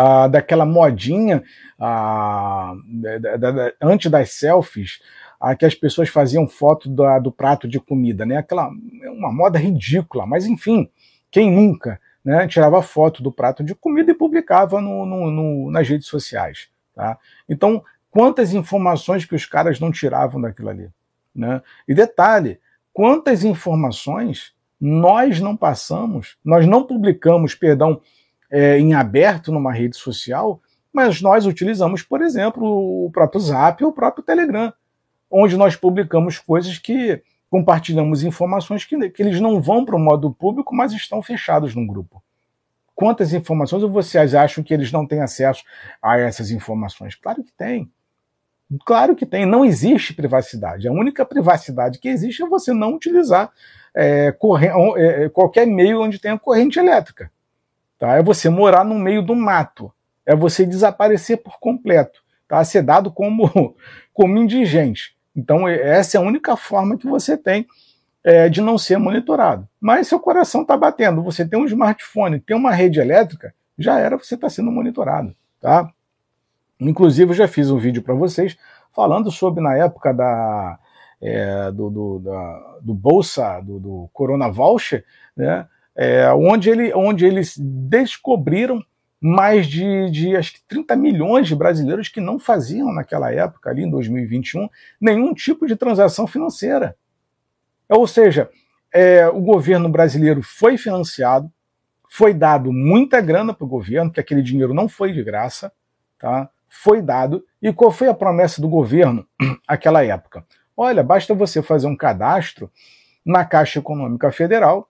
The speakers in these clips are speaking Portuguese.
ah, daquela modinha ah, da, da, da, antes das selfies, ah, que as pessoas faziam foto do, prato de comida, né? Aquela uma moda ridícula, mas enfim, quem nunca né, tirava foto do prato de comida e publicava no, no, no, nas redes sociais. Tá? Então, quantas informações que os caras não tiravam daquilo ali? Né? E detalhe, quantas informações nós não passamos, nós não publicamos, perdão, é, em aberto numa rede social, mas nós utilizamos, por exemplo, o próprio Zap ou o próprio Telegram, onde nós publicamos coisas que compartilhamos informações que, que eles não vão para o modo público, mas estão fechados num grupo. Quantas informações vocês acham que eles não têm acesso a essas informações? Claro que tem. Claro que tem. Não existe privacidade. A única privacidade que existe é você não utilizar é, é, qualquer meio onde tenha corrente elétrica. Tá? É você morar no meio do mato. É você desaparecer por completo. Tá? Ser dado como, como indigente. Então, essa é a única forma que você tem é, de não ser monitorado. Mas seu coração está batendo, você tem um smartphone, tem uma rede elétrica, já era, você está sendo monitorado. Tá? Inclusive, eu já fiz um vídeo para vocês falando sobre, na época da, é, do, do, da, do Bolsa, do, do Corona Voucher, né, é, onde, ele, onde eles descobriram mais de, de acho que 30 milhões de brasileiros que não faziam naquela época, ali em 2021, nenhum tipo de transação financeira. Ou seja, é, o governo brasileiro foi financiado, foi dado muita grana para o governo, que aquele dinheiro não foi de graça, tá? foi dado. E qual foi a promessa do governo naquela época? Olha, basta você fazer um cadastro na Caixa Econômica Federal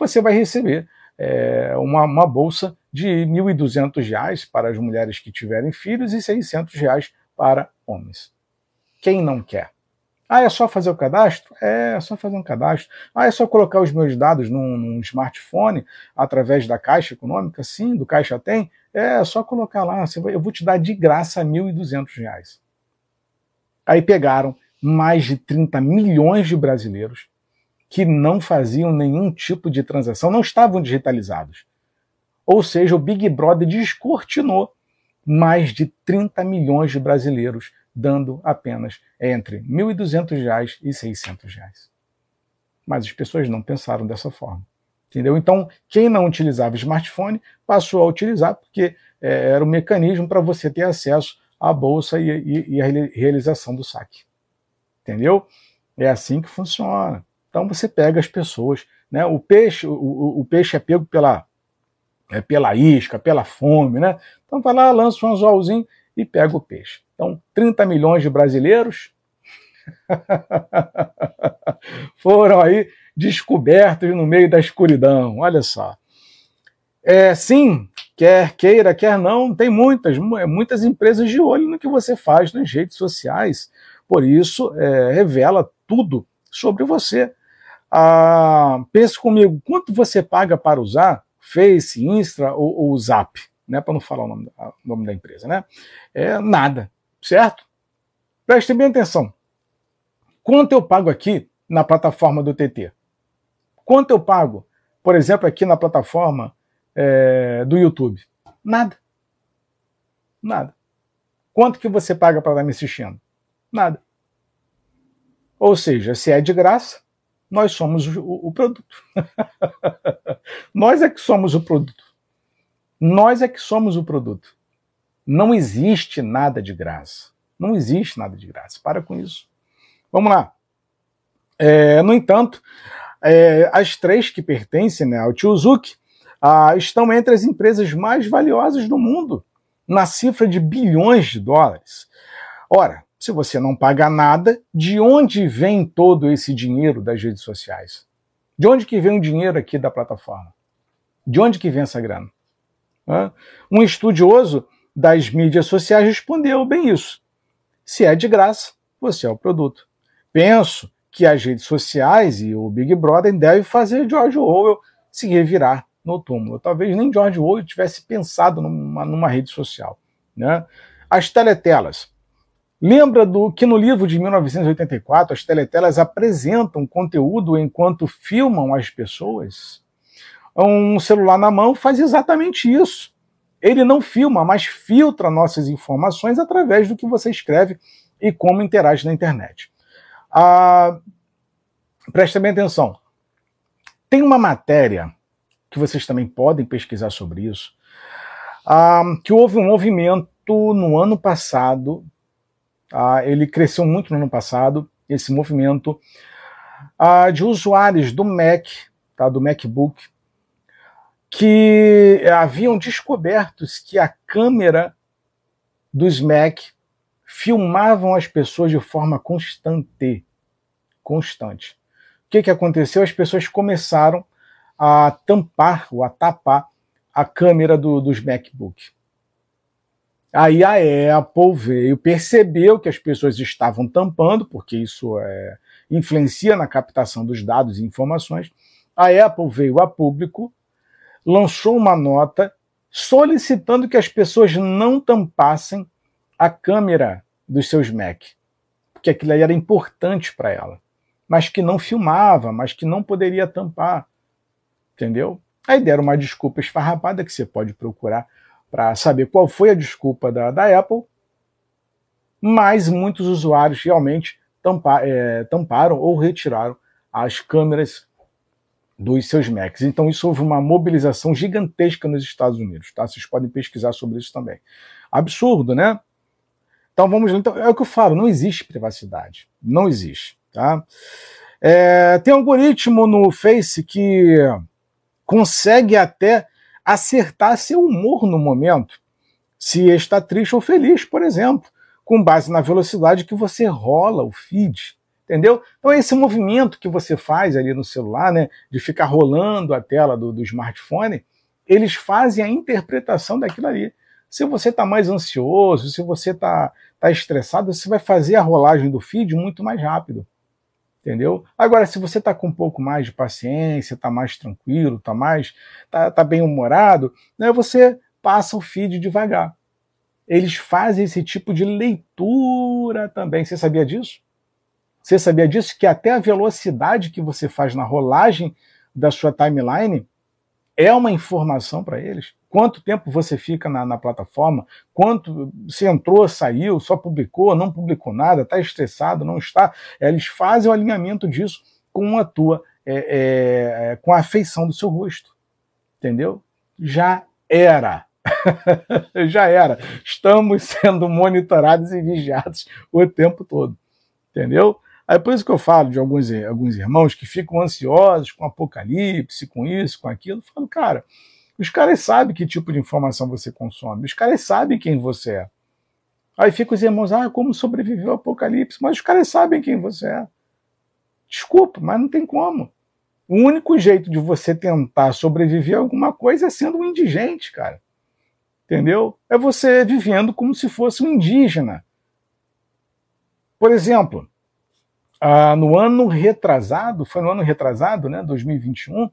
você vai receber é, uma, uma, bolsa de R$ 1.200 para as mulheres que tiverem filhos e 600 reais para homens. Quem não quer? Ah, é só fazer o cadastro? É, é só fazer um cadastro. Ah, é só colocar os meus dados num, num smartphone através da Caixa Econômica? Sim, do Caixa tem. É, é só colocar lá. eu vou te dar de graça R$ 1.200. Aí pegaram mais de 30 milhões de brasileiros que não faziam nenhum tipo de transação, não estavam digitalizados. Ou seja, o Big Brother descortinou mais de 30 milhões de brasileiros, dando apenas entre R$ 1.200 e 600 reais. Mas as pessoas não pensaram dessa forma. Entendeu? Então, quem não utilizava smartphone passou a utilizar, porque é, era um mecanismo para você ter acesso à bolsa e, e a realização do saque entendeu? É assim que funciona. Então você pega as pessoas, né? O peixe, o, o peixe é pego pela, é, pela isca, pela fome, né? Então vai lá, lança um anzolzinho e pega o peixe. Então, 30 milhões de brasileiros foram aí descobertos no meio da escuridão. Olha só. É, sim, quer queira, quer não, tem muitas, muitas empresas de olho no que você faz nas redes sociais. Por isso, é, revela tudo sobre você. Ah, pense comigo, quanto você paga para usar Face, Insta ou, ou Zap? Né, para não falar o nome, o nome da empresa, né? É nada, certo? Prestem bem atenção. Quanto eu pago aqui na plataforma do TT? Quanto eu pago, por exemplo, aqui na plataforma é, do YouTube? Nada. Nada. Quanto que você paga para estar me assistindo? Nada. Ou seja, se é de graça, nós somos o, o produto. nós é que somos o produto. Nós é que somos o produto. Não existe nada de graça. Não existe nada de graça. Para com isso. Vamos lá. É, no entanto, é, as três que pertencem né, ao Tiozuki ah, estão entre as empresas mais valiosas do mundo, na cifra de bilhões de dólares. Ora, se você não paga nada, de onde vem todo esse dinheiro das redes sociais? De onde que vem o dinheiro aqui da plataforma? De onde que vem essa grana? Um estudioso das mídias sociais respondeu bem isso. Se é de graça, você é o produto. Penso que as redes sociais e o Big Brother devem fazer George Orwell se revirar no túmulo. Talvez nem George Orwell tivesse pensado numa, numa rede social. Né? As teletelas Lembra do que no livro de 1984 as teletelas apresentam conteúdo enquanto filmam as pessoas? Um celular na mão faz exatamente isso. Ele não filma, mas filtra nossas informações através do que você escreve e como interage na internet. Ah, presta bem atenção. Tem uma matéria que vocês também podem pesquisar sobre isso, ah, que houve um movimento no ano passado, ah, ele cresceu muito no ano passado, esse movimento ah, de usuários do Mac, tá, do MacBook, que haviam descoberto que a câmera dos Mac filmavam as pessoas de forma constante. Constante. O que, que aconteceu? As pessoas começaram a tampar ou a tapar a câmera do, dos MacBook. Aí a Apple veio, percebeu que as pessoas estavam tampando, porque isso é, influencia na captação dos dados e informações. A Apple veio a público lançou uma nota solicitando que as pessoas não tampassem a câmera dos seus Mac, porque aquilo aí era importante para ela, mas que não filmava, mas que não poderia tampar, entendeu? Aí deram uma desculpa esfarrapada que você pode procurar para saber qual foi a desculpa da, da Apple, mas muitos usuários realmente tampa, é, tamparam ou retiraram as câmeras dos seus Macs. Então isso houve uma mobilização gigantesca nos Estados Unidos, tá? Vocês podem pesquisar sobre isso também. Absurdo, né? Então vamos então, é o que eu falo, não existe privacidade, não existe, tá? É, tem um algoritmo no Face que consegue até acertar seu humor no momento, se está triste ou feliz, por exemplo, com base na velocidade que você rola o feed entendeu? Então esse movimento que você faz ali no celular, né, de ficar rolando a tela do, do smartphone, eles fazem a interpretação daquilo ali. Se você está mais ansioso, se você está tá estressado, você vai fazer a rolagem do feed muito mais rápido. Entendeu? Agora, se você está com um pouco mais de paciência, está mais tranquilo, está mais tá, tá bem humorado, né, você passa o feed devagar. Eles fazem esse tipo de leitura também. Você sabia disso? Você sabia disso? Que até a velocidade que você faz na rolagem da sua timeline é uma informação para eles. Quanto tempo você fica na, na, plataforma, quanto você entrou, saiu, só publicou, não publicou nada, está estressado, não está. Eles fazem o alinhamento disso com a tua, é, é, com a afeição do seu rosto. Entendeu? Já era. Já era. Estamos sendo monitorados e vigiados o tempo todo. Entendeu? É por isso que eu falo de alguns, alguns irmãos que ficam ansiosos com apocalipse, com isso, com aquilo. Eu falo, cara, os caras sabem que tipo de informação você consome, os caras sabem quem você é. Aí ficam os irmãos, ah, como sobreviveu ao apocalipse? Mas os caras sabem quem você é. Desculpa, mas não tem como. O único jeito de você tentar sobreviver a alguma coisa é sendo um indigente, cara. Entendeu? É você vivendo como se fosse um indígena. Por exemplo, ah, no ano retrasado, foi no ano retrasado, né, 2021,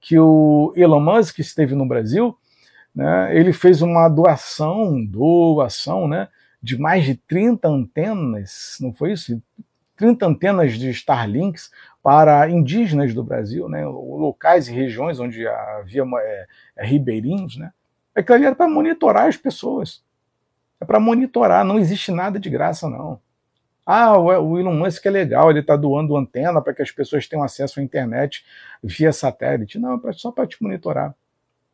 que o Elon Musk esteve no Brasil, né, ele fez uma doação, doação, né, de mais de 30 antenas, não foi isso? 30 antenas de Starlinks para indígenas do Brasil, né, locais e regiões onde havia é, é, ribeirinhos, né. Aquilo ali era para monitorar as pessoas. É para monitorar, não existe nada de graça, não. Ah, o Elon Musk é legal, ele está doando antena para que as pessoas tenham acesso à internet via satélite. Não, é só para te monitorar.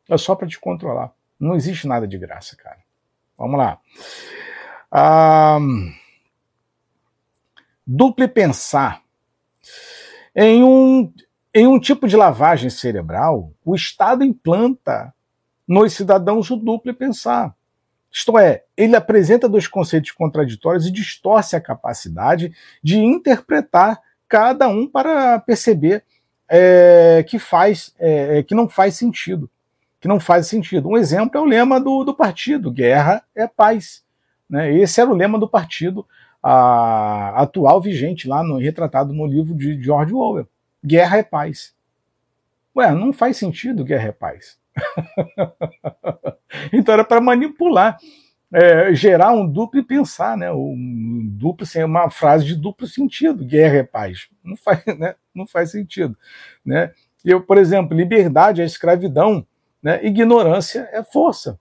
É só para te controlar. Não existe nada de graça, cara. Vamos lá. Ah, duplo pensar. Em um, em um tipo de lavagem cerebral, o Estado implanta nos cidadãos o duplo pensar. Isto é, ele apresenta dois conceitos contraditórios e distorce a capacidade de interpretar cada um para perceber é, que faz, é, que não faz sentido, que não faz sentido. Um exemplo é o lema do, do partido: guerra é paz. Né? Esse era o lema do partido a, atual vigente lá no retratado no livro de George Orwell: guerra é paz. Ué, não faz sentido guerra é paz. então era para manipular, é, gerar um duplo e pensar, né? Um duplo sem uma frase de duplo sentido, guerra é paz. Não faz, né? Não faz sentido, né? Eu, por exemplo, liberdade é escravidão, né? Ignorância é força.